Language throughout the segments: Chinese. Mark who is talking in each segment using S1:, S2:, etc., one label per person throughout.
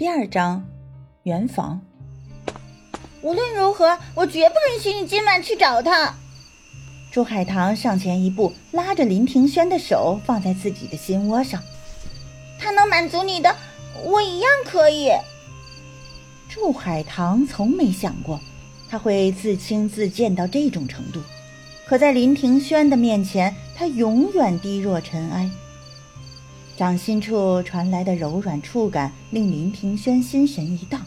S1: 第二章，圆房。
S2: 无论如何，我绝不允许你今晚去找他。
S1: 朱海棠上前一步，拉着林庭轩的手放在自己的心窝上。
S2: 他能满足你的，我一样可以。
S1: 祝海棠从没想过，他会自轻自贱到这种程度。可在林庭轩的面前，他永远低若尘埃。掌心处传来的柔软触感令林庭轩心神一荡，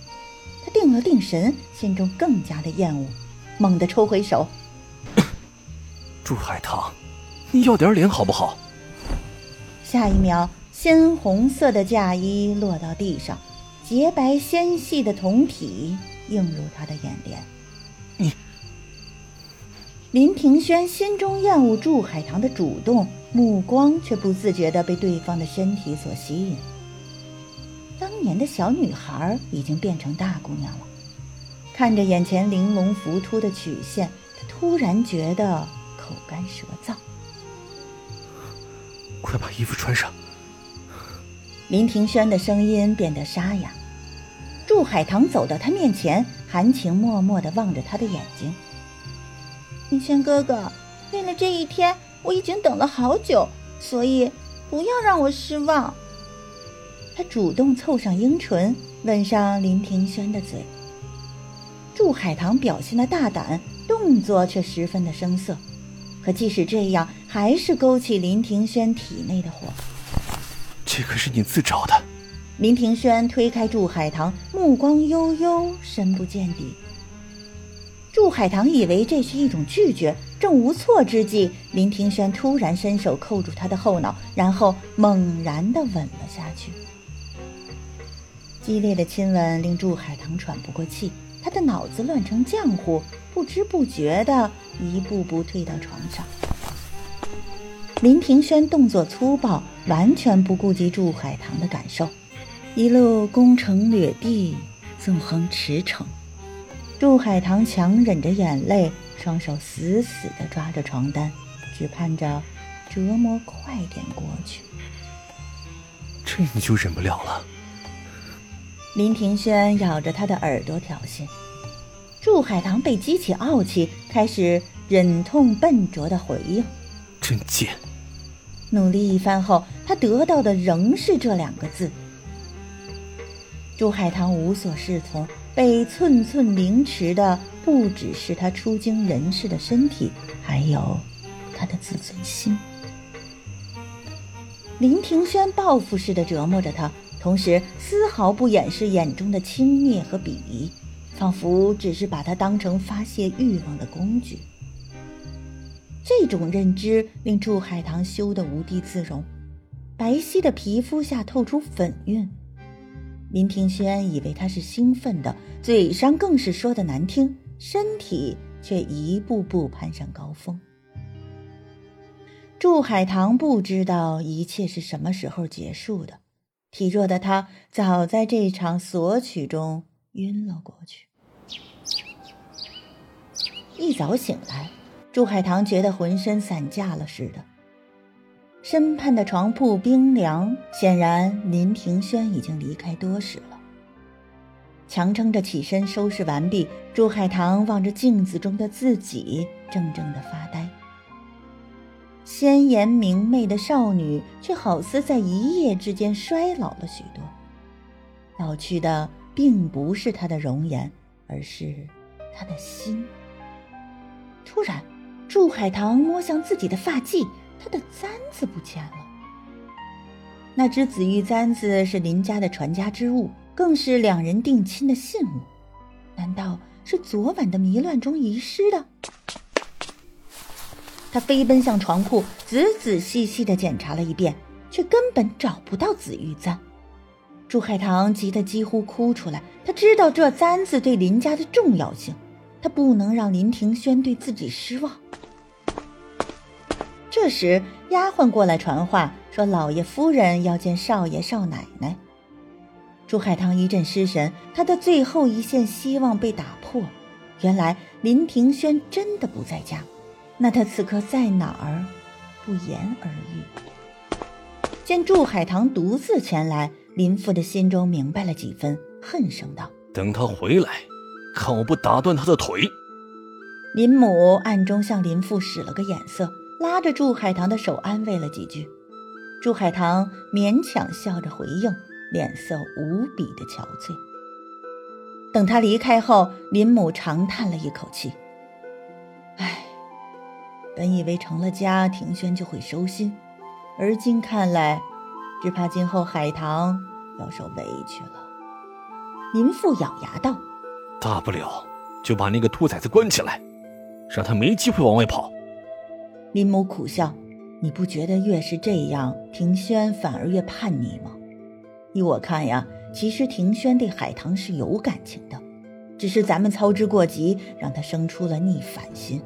S1: 他定了定神，心中更加的厌恶，猛地抽回手。
S3: 朱海棠，你要点脸好不好？
S1: 下一秒，鲜红色的嫁衣落到地上，洁白纤细的胴体映入他的眼帘。
S3: 你，
S1: 林庭轩心中厌恶祝海棠的主动。目光却不自觉地被对方的身体所吸引。当年的小女孩已经变成大姑娘了，看着眼前玲珑浮凸的曲线，她突然觉得口干舌燥。
S3: 快把衣服穿上。
S1: 林庭轩的声音变得沙哑。祝海棠走到他面前，含情脉脉地望着他的眼睛：“
S2: 庭轩哥哥，为了这一天。”我已经等了好久，所以不要让我失望。
S1: 他主动凑上樱唇，吻上林庭轩的嘴。祝海棠表现的大胆，动作却十分的生涩，可即使这样，还是勾起林庭轩体内的火。
S3: 这可是你自找的。
S1: 林庭轩推开祝海棠，目光悠悠，深不见底。祝海棠以为这是一种拒绝，正无措之际，林庭轩突然伸手扣住她的后脑，然后猛然地吻了下去。激烈的亲吻令祝海棠喘不过气，她的脑子乱成浆糊，不知不觉地一步步退到床上。林庭轩动作粗暴，完全不顾及祝海棠的感受，一路攻城掠地，纵横驰骋。祝海棠强忍着眼泪，双手死死地抓着床单，只盼着折磨快点过去。
S3: 这你就忍不了了？
S1: 林庭轩咬着他的耳朵挑衅。祝海棠被激起傲气，开始忍痛笨拙的回应：“
S3: 真贱！”
S1: 努力一番后，他得到的仍是这两个字。祝海棠无所适从。被寸寸凌迟的不只是他出京人士的身体，还有他的自尊心。林庭轩报复似的折磨着他，同时丝毫不掩饰眼中的轻蔑和鄙夷，仿佛只是把他当成发泄欲望的工具。这种认知令祝海棠羞得无地自容，白皙的皮肤下透出粉晕。林庭轩以为他是兴奋的，嘴上更是说的难听，身体却一步步攀上高峰。祝海棠不知道一切是什么时候结束的，体弱的他早在这场索取中晕了过去。一早醒来，祝海棠觉得浑身散架了似的。身畔的床铺冰凉，显然林庭轩已经离开多时了。强撑着起身收拾完毕，朱海棠望着镜子中的自己，怔怔的发呆。鲜颜明媚的少女，却好似在一夜之间衰老了许多。老去的并不是她的容颜，而是她的心。突然，祝海棠摸向自己的发髻。他的簪子不见了。那只紫玉簪子是林家的传家之物，更是两人定亲的信物。难道是昨晚的迷乱中遗失的？他飞奔向床铺，仔仔细细的检查了一遍，却根本找不到紫玉簪。朱海棠急得几乎哭出来。他知道这簪子对林家的重要性，他不能让林庭轩对自己失望。这时，丫鬟过来传话，说老爷夫人要见少爷少奶奶。朱海棠一阵失神，他的最后一线希望被打破。原来林庭轩真的不在家，那他此刻在哪儿？不言而喻。见祝海棠独自前来，林父的心中明白了几分，恨声道：“
S3: 等他回来，看我不打断他的腿！”
S1: 林母暗中向林父使了个眼色，拉着祝海棠的手安慰了几句。祝海棠勉强笑着回应，脸色无比的憔悴。等他离开后，林母长叹了一口气：“唉，本以为成了家，庭轩就会收心，而今看来……”只怕今后海棠要受委屈了。林父咬牙道：“
S3: 大不了就把那个兔崽子关起来，让他没机会往外跑。”
S1: 林母苦笑：“你不觉得越是这样，庭轩反而越叛逆吗？依我看呀，其实庭轩对海棠是有感情的，只是咱们操之过急，让他生出了逆反心。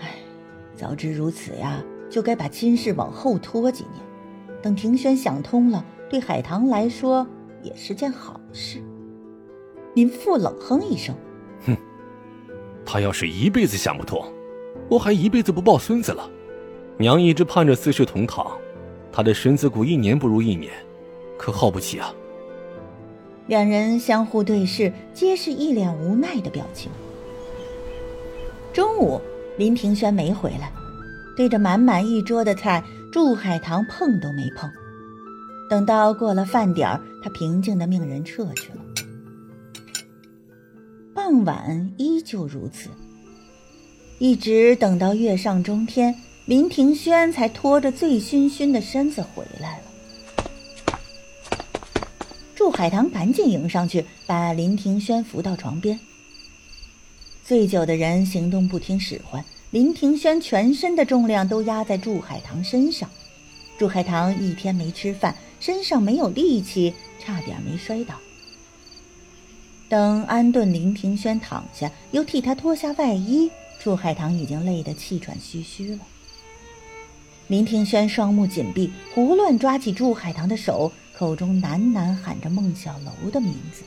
S1: 唉，早知如此呀，就该把亲事往后拖几年。”等庭轩想通了，对海棠来说也是件好事。林父冷哼一声：“
S3: 哼，他要是一辈子想不通，我还一辈子不抱孙子了。娘一直盼着四世同堂，她的身子骨一年不如一年，可耗不起啊。”
S1: 两人相互对视，皆是一脸无奈的表情。中午，林庭轩没回来，对着满满一桌的菜。祝海棠碰都没碰，等到过了饭点儿，他平静的命人撤去了。傍晚依旧如此，一直等到月上中天，林庭轩才拖着醉醺醺的身子回来了。祝海棠赶紧迎上去，把林庭轩扶到床边。醉酒的人行动不听使唤。林庭轩全身的重量都压在祝海棠身上，祝海棠一天没吃饭，身上没有力气，差点没摔倒。等安顿林庭轩躺下，又替他脱下外衣，祝海棠已经累得气喘吁吁了。林庭轩双目紧闭，胡乱抓起祝海棠的手，口中喃喃喊着孟小楼的名字，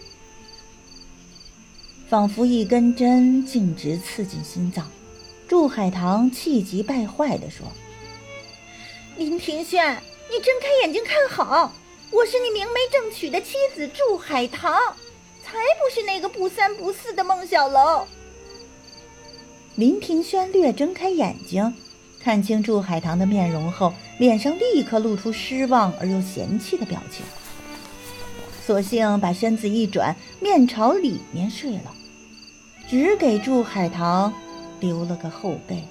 S1: 仿佛一根针径直刺进心脏。祝海棠气急败坏地说：“
S2: 林庭轩，你睁开眼睛看好，我是你明媒正娶的妻子祝海棠，才不是那个不三不四的孟小楼。”
S1: 林庭轩略睁开眼睛，看清祝海棠的面容后，脸上立刻露出失望而又嫌弃的表情，索性把身子一转，面朝里面睡了，只给祝海棠。留了个后背。